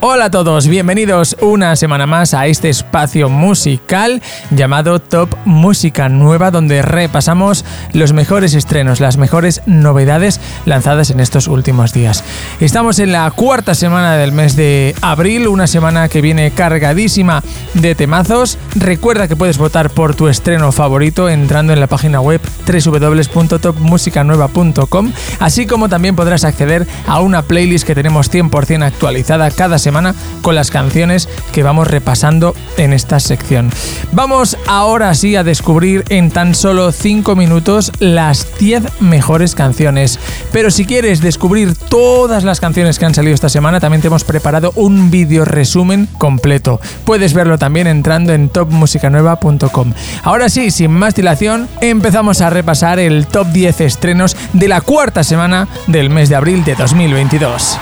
Hola a todos, bienvenidos una semana más a este espacio musical llamado Top Música Nueva donde repasamos los mejores estrenos, las mejores novedades lanzadas en estos últimos días. Estamos en la cuarta semana del mes de abril, una semana que viene cargadísima de temazos. Recuerda que puedes votar por tu estreno favorito entrando en la página web www.topmusicanueva.com, así como también podrás acceder a una playlist que tenemos 100% actualizada cada semana semana con las canciones que vamos repasando en esta sección. Vamos ahora sí a descubrir en tan solo 5 minutos las 10 mejores canciones. Pero si quieres descubrir todas las canciones que han salido esta semana, también te hemos preparado un vídeo resumen completo. Puedes verlo también entrando en topmusicanueva.com. Ahora sí, sin más dilación, empezamos a repasar el top 10 estrenos de la cuarta semana del mes de abril de 2022.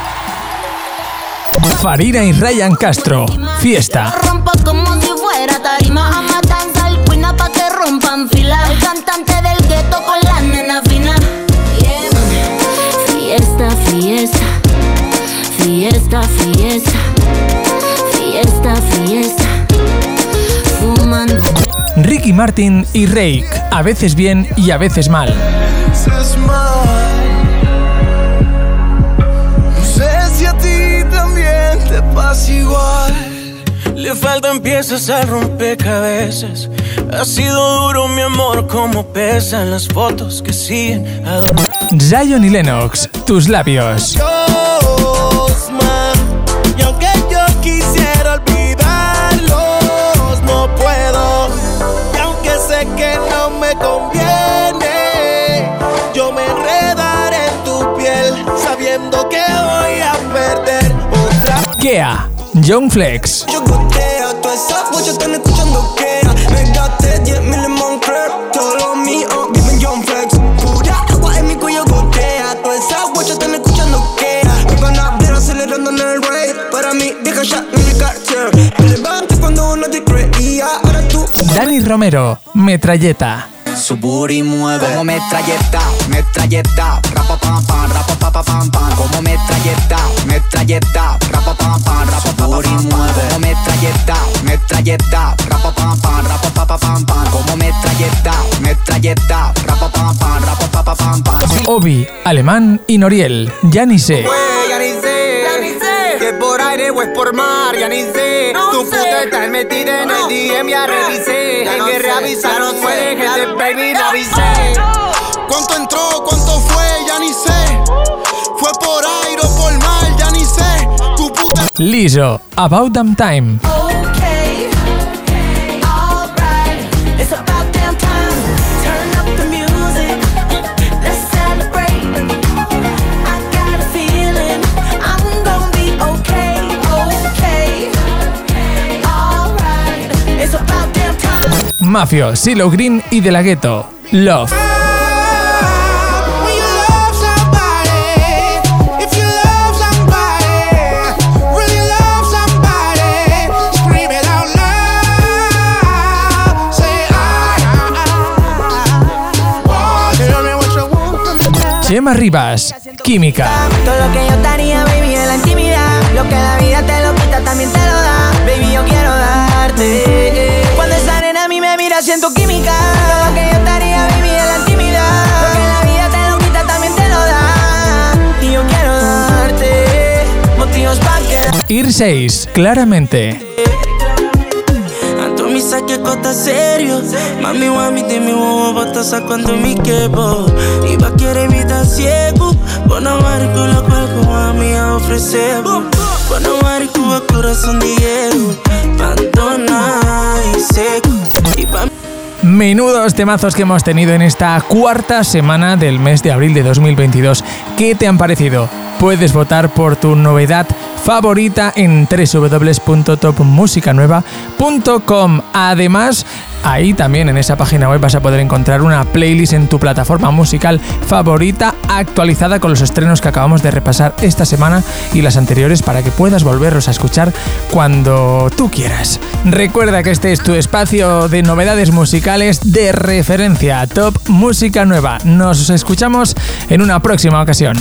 Farina y Ryan Castro. Fiesta. Rompo como si fuera tarima. A matanza al cuina pa' que rompan fila. El cantante del gueto con la nena fina. Fiesta, fiesta. Fiesta, fiesta. Fiesta, fiesta. Fumando. Ricky Martin y Rake. A veces bien y a veces mal. Le faltan piezas al rompecabezas. Ha sido duro mi amor como pesan las fotos que siguen a. Zion y Lennox. Tus labios. Dios, man. Y aunque yo quisiera olvidarlos, no puedo. Y aunque sé que no me conviene, yo me enredaré en tu piel, sabiendo que voy a perder otra. Kea. Young Flex. Yo esas bochas están escuchando que Me gasté 10 mil en Moncler Todo lo mío, viven John Flex. Pura agua en mi cuello gotea Todas esas bochas están escuchando que Me van a ver acelerando en el rave Para mí, vieja ya en el cartel. Me levanté cuando uno te creía Ahora tú Dani Romero. Metralleta. Su booty mueve. Como metralleta, metralleta, rapa pam pam, rapa pa pa pam pam, como metralleta, metralleta, rapa pam pam, rapa metralleta, rapa pam pam, rapa pa pa pam pam, como metralleta, metralleta, rapa pam pam, rapa pa pa pam pam. Obi. Alemán y Noriel. Ya ni sé. ya ni sé. Que por aire o es por mar, ya ni sé. tu puta está metida en el DM, ya revisé. En que reavisaron fue, gente, baby, la avisé. ¿Cuánto entró? ¿Cuánto fue? Ya ni sé Fue por aire o por mar Ya ni sé Tu puta Liso. About Damn Time. Tell me what you want from me now. Chema Rivas. Química. Todo lo que yo daría, baby, en la intimidad. Lo que la vida te Ir 6. Claramente. Anto mi saque costa serio Mami mami dime bobo basta cuando mi quepo Iba a querer evitar ciego Buena marico la cual como a mí ofrecemos Buena marico a corazón Diego Abandona y seco Y pa' Menudos temazos que hemos tenido en esta cuarta semana del mes de abril de 2022. ¿Qué te han parecido? Puedes votar por tu novedad favorita en www.topmusicanueva.com. Además, ahí también en esa página web vas a poder encontrar una playlist en tu plataforma musical favorita actualizada con los estrenos que acabamos de repasar esta semana y las anteriores para que puedas volverlos a escuchar cuando tú quieras. Recuerda que este es tu espacio de novedades musicales de referencia, Top Música Nueva. Nos escuchamos en una próxima ocasión.